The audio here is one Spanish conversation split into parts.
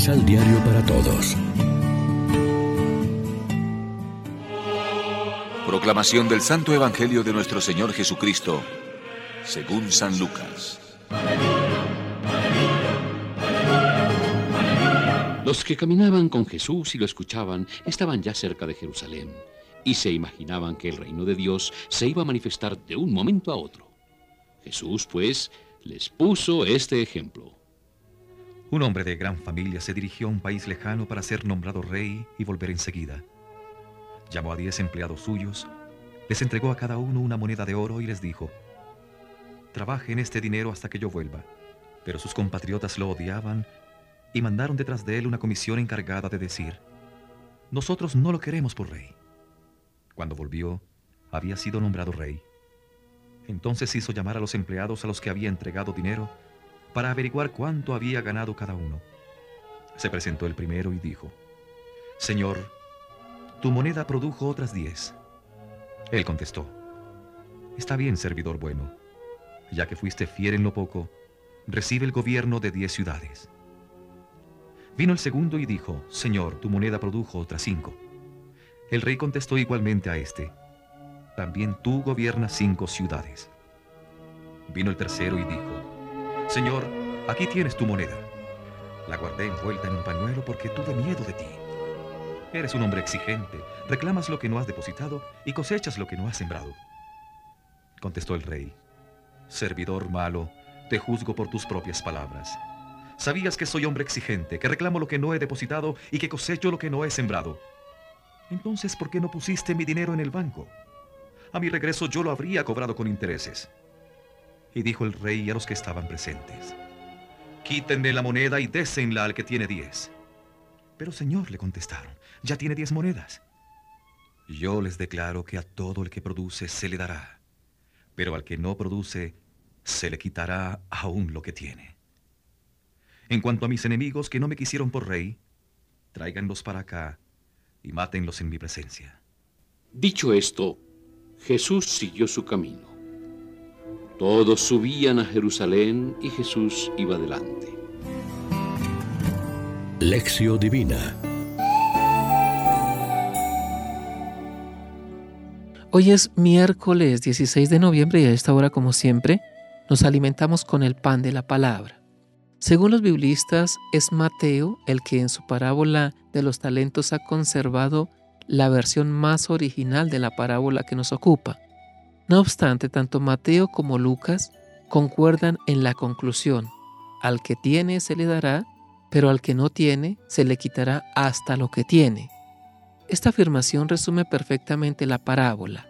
Misal Diario para Todos. Proclamación del Santo Evangelio de nuestro Señor Jesucristo, según San Lucas. Los que caminaban con Jesús y lo escuchaban estaban ya cerca de Jerusalén y se imaginaban que el reino de Dios se iba a manifestar de un momento a otro. Jesús, pues, les puso este ejemplo. Un hombre de gran familia se dirigió a un país lejano para ser nombrado rey y volver enseguida. Llamó a diez empleados suyos, les entregó a cada uno una moneda de oro y les dijo, Trabajen este dinero hasta que yo vuelva. Pero sus compatriotas lo odiaban y mandaron detrás de él una comisión encargada de decir, Nosotros no lo queremos por rey. Cuando volvió, había sido nombrado rey. Entonces hizo llamar a los empleados a los que había entregado dinero para averiguar cuánto había ganado cada uno. Se presentó el primero y dijo, Señor, tu moneda produjo otras diez. Él contestó, Está bien, servidor bueno, ya que fuiste fiel en lo poco, recibe el gobierno de diez ciudades. Vino el segundo y dijo, Señor, tu moneda produjo otras cinco. El rey contestó igualmente a este, También tú gobiernas cinco ciudades. Vino el tercero y dijo, Señor, aquí tienes tu moneda. La guardé envuelta en un pañuelo porque tuve miedo de ti. Eres un hombre exigente, reclamas lo que no has depositado y cosechas lo que no has sembrado. Contestó el rey, Servidor malo, te juzgo por tus propias palabras. Sabías que soy hombre exigente, que reclamo lo que no he depositado y que cosecho lo que no he sembrado. Entonces, ¿por qué no pusiste mi dinero en el banco? A mi regreso yo lo habría cobrado con intereses. Y dijo el rey a los que estaban presentes, Quítenle la moneda y désenla al que tiene diez. Pero señor, le contestaron, ya tiene diez monedas. Yo les declaro que a todo el que produce se le dará, pero al que no produce se le quitará aún lo que tiene. En cuanto a mis enemigos que no me quisieron por rey, tráiganlos para acá y mátenlos en mi presencia. Dicho esto, Jesús siguió su camino. Todos subían a Jerusalén y Jesús iba delante. Lección Divina Hoy es miércoles 16 de noviembre y a esta hora, como siempre, nos alimentamos con el pan de la palabra. Según los biblistas, es Mateo el que en su parábola de los talentos ha conservado la versión más original de la parábola que nos ocupa. No obstante, tanto Mateo como Lucas concuerdan en la conclusión. Al que tiene se le dará, pero al que no tiene se le quitará hasta lo que tiene. Esta afirmación resume perfectamente la parábola.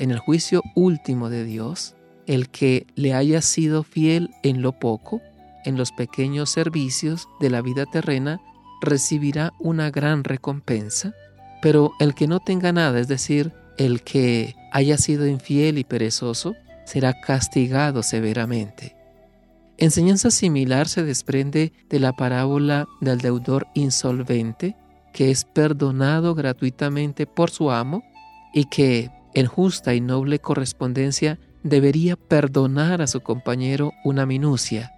En el juicio último de Dios, el que le haya sido fiel en lo poco, en los pequeños servicios de la vida terrena, recibirá una gran recompensa, pero el que no tenga nada, es decir, el que haya sido infiel y perezoso, será castigado severamente. Enseñanza similar se desprende de la parábola del deudor insolvente, que es perdonado gratuitamente por su amo y que, en justa y noble correspondencia, debería perdonar a su compañero una minucia.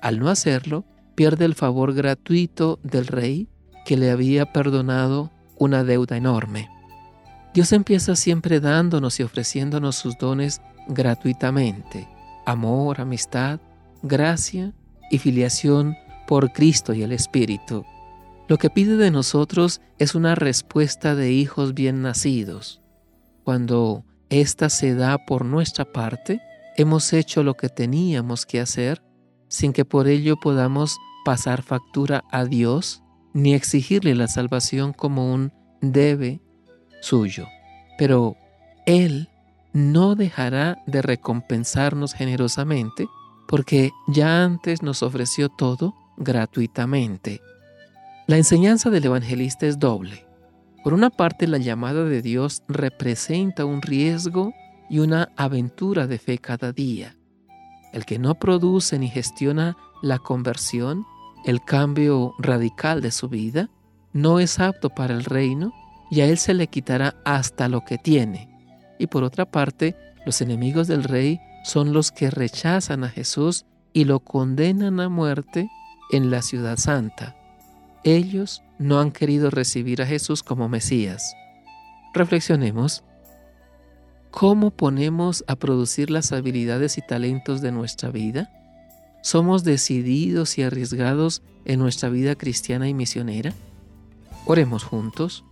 Al no hacerlo, pierde el favor gratuito del rey que le había perdonado una deuda enorme. Dios empieza siempre dándonos y ofreciéndonos sus dones gratuitamente. Amor, amistad, gracia y filiación por Cristo y el Espíritu. Lo que pide de nosotros es una respuesta de hijos bien nacidos. Cuando ésta se da por nuestra parte, hemos hecho lo que teníamos que hacer sin que por ello podamos pasar factura a Dios ni exigirle la salvación como un debe suyo. Pero Él no dejará de recompensarnos generosamente porque ya antes nos ofreció todo gratuitamente. La enseñanza del evangelista es doble. Por una parte, la llamada de Dios representa un riesgo y una aventura de fe cada día. El que no produce ni gestiona la conversión, el cambio radical de su vida, no es apto para el reino y a él se le quitará hasta lo que tiene. Y por otra parte, los enemigos del rey son los que rechazan a Jesús y lo condenan a muerte en la ciudad santa. ellos no han querido recibir a Jesús como Mesías. Reflexionemos. ¿Cómo ponemos a producir las habilidades y talentos de nuestra vida? ¿Somos decididos y arriesgados en nuestra vida cristiana y misionera? Oremos juntos.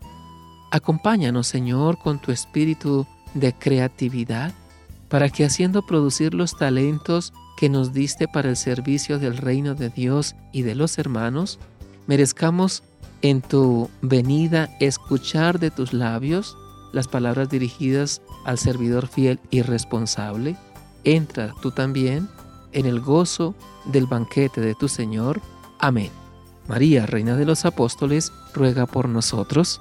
Acompáñanos, Señor, con tu espíritu de creatividad, para que haciendo producir los talentos que nos diste para el servicio del reino de Dios y de los hermanos, merezcamos en tu venida escuchar de tus labios las palabras dirigidas al servidor fiel y responsable. Entra tú también en el gozo del banquete de tu Señor. Amén. María, Reina de los Apóstoles, ruega por nosotros.